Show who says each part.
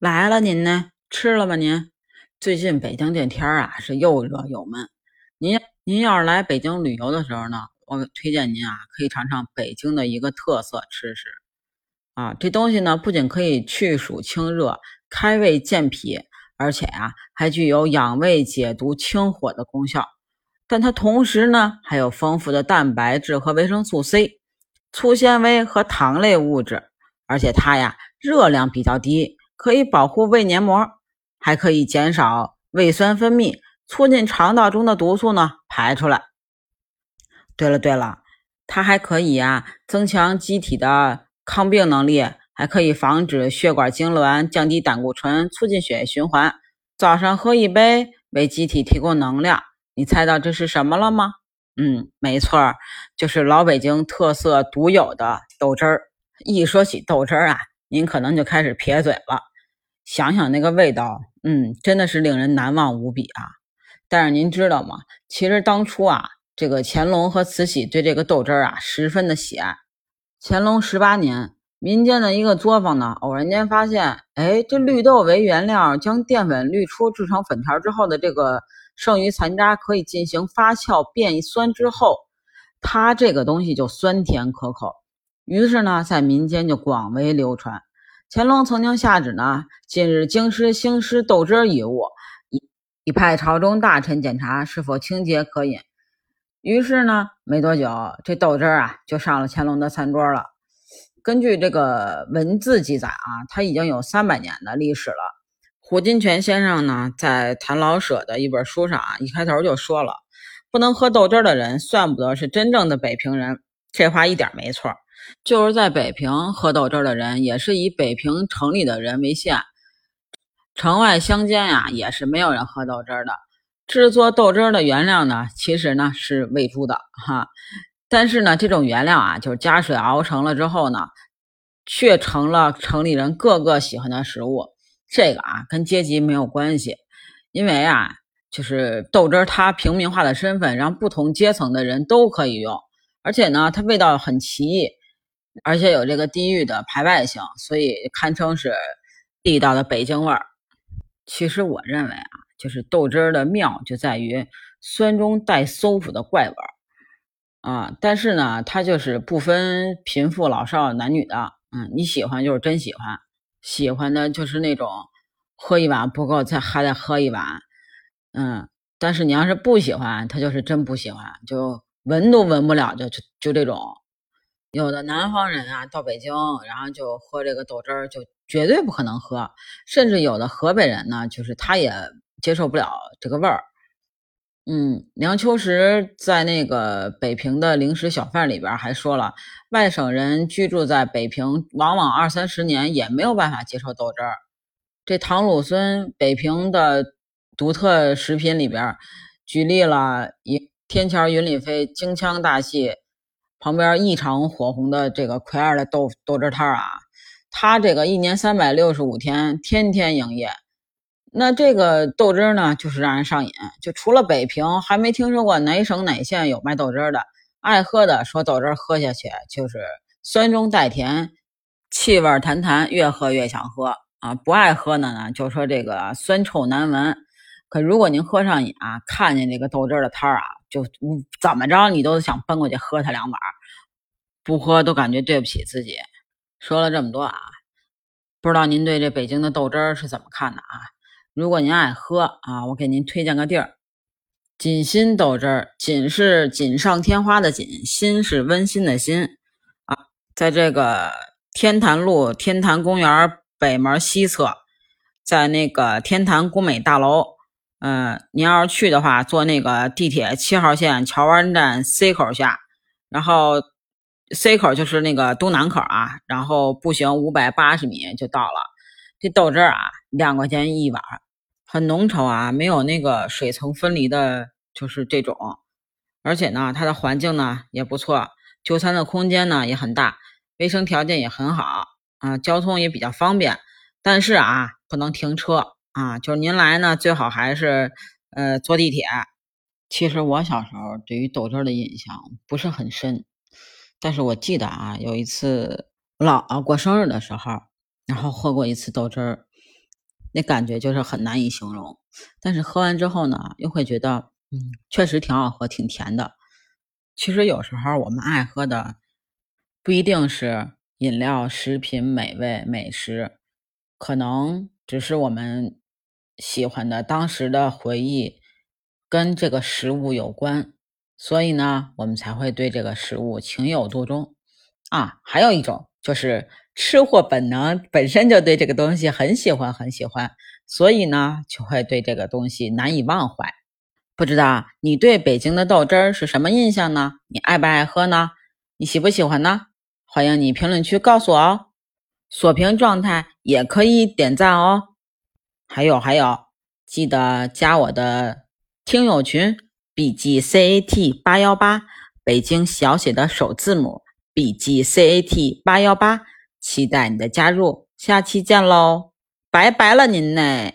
Speaker 1: 来了，您呢？吃了吗？您最近北京这天儿啊，是又热又闷。您您要是来北京旅游的时候呢，我推荐您啊，可以尝尝北京的一个特色吃食啊。这东西呢，不仅可以去暑清热、开胃健脾，而且啊，还具有养胃解毒、清火的功效。但它同时呢，还有丰富的蛋白质和维生素 C、粗纤维和糖类物质，而且它呀，热量比较低。可以保护胃黏膜，还可以减少胃酸分泌，促进肠道中的毒素呢排出来。对了对了，它还可以啊增强机体的抗病能力，还可以防止血管痉挛，降低胆固醇，促进血液循环。早上喝一杯，为机体提供能量。你猜到这是什么了吗？嗯，没错，就是老北京特色独有的豆汁儿。一说起豆汁儿啊，您可能就开始撇嘴了。想想那个味道，嗯，真的是令人难忘无比啊！但是您知道吗？其实当初啊，这个乾隆和慈禧对这个豆汁儿啊十分的喜爱。乾隆十八年，民间的一个作坊呢，偶然间发现，哎，这绿豆为原料，将淀粉滤出制成粉条之后的这个剩余残渣，可以进行发酵变酸之后，它这个东西就酸甜可口。于是呢，在民间就广为流传。乾隆曾经下旨呢，近日京师兴施豆汁一物，一一派朝中大臣检查是否清洁可饮。于是呢，没多久，这豆汁儿啊就上了乾隆的餐桌了。根据这个文字记载啊，它已经有三百年的历史了。胡金铨先生呢，在谈老舍的一本书上啊，一开头就说了，不能喝豆汁儿的人，算不得是真正的北平人。这话一点没错。就是在北平喝豆汁的人，也是以北平城里的人为限，城外乡间呀，也是没有人喝豆汁的。制作豆汁的原料呢，其实呢是喂猪的哈，但是呢，这种原料啊，就是加水熬成了之后呢，却成了城里人个个喜欢的食物。这个啊，跟阶级没有关系，因为啊，就是豆汁它平民化的身份，让不同阶层的人都可以用，而且呢，它味道很奇异。而且有这个地域的排外性，所以堪称是地道的北京味儿。其实我认为啊，就是豆汁儿的妙就在于酸中带馊腐的怪味儿啊。但是呢，它就是不分贫富老少男女的，嗯，你喜欢就是真喜欢，喜欢的就是那种喝一碗不够再还得喝一碗，嗯。但是你要是不喜欢，他就是真不喜欢，就闻都闻不了，就就就这种。有的南方人啊，到北京，然后就喝这个豆汁儿，就绝对不可能喝。甚至有的河北人呢，就是他也接受不了这个味儿。嗯，梁秋实在那个北平的零食小贩里边还说了，外省人居住在北平，往往二三十年也没有办法接受豆汁儿。这唐鲁孙北平的独特食品里边，举例了一天桥云里飞，京腔大戏。旁边异常火红的这个奎二的豆豆汁摊啊，他这个一年三百六十五天，天天营业。那这个豆汁呢，就是让人上瘾。就除了北平，还没听说过哪省哪县有卖豆汁的。爱喝的说豆汁喝下去就是酸中带甜，气味弹弹，越喝越想喝啊。不爱喝的呢，就说这个酸臭难闻。可如果您喝上瘾啊，看见这个豆汁的摊儿啊。就怎么着，你都想奔过去喝他两碗，不喝都感觉对不起自己。说了这么多啊，不知道您对这北京的豆汁儿是怎么看的啊？如果您爱喝啊，我给您推荐个地儿——锦心豆汁儿。锦是锦上添花的锦，心是温馨的心啊。在这个天坛路天坛公园北门西侧，在那个天坛国美大楼。嗯，您要是去的话，坐那个地铁七号线桥湾站 C 口下，然后 C 口就是那个东南口啊，然后步行五百八十米就到了。这豆汁儿啊，两块钱一碗，很浓稠啊，没有那个水层分离的，就是这种。而且呢，它的环境呢也不错，就餐的空间呢也很大，卫生条件也很好啊，交通也比较方便。但是啊，不能停车。啊，就是您来呢，最好还是呃坐地铁。其实我小时候对于豆汁的印象不是很深，但是我记得啊，有一次姥姥过生日的时候，然后喝过一次豆汁儿。那感觉就是很难以形容。但是喝完之后呢，又会觉得，嗯，确实挺好喝，挺甜的。其实有时候我们爱喝的不一定是饮料、食品、美味、美食，可能只是我们喜欢的当时的回忆跟这个食物有关，所以呢，我们才会对这个食物情有独钟啊。还有一种就是吃货本能，本身就对这个东西很喜欢，很喜欢，所以呢，就会对这个东西难以忘怀。不知道你对北京的豆汁儿是什么印象呢？你爱不爱喝呢？你喜不喜欢呢？欢迎你评论区告诉我哦。锁屏状态也可以点赞哦。还有还有，记得加我的听友群笔记 C A T 八幺八，北京小写的首字母笔记 C A T 八幺八，期待你的加入。下期见喽，拜拜了您嘞。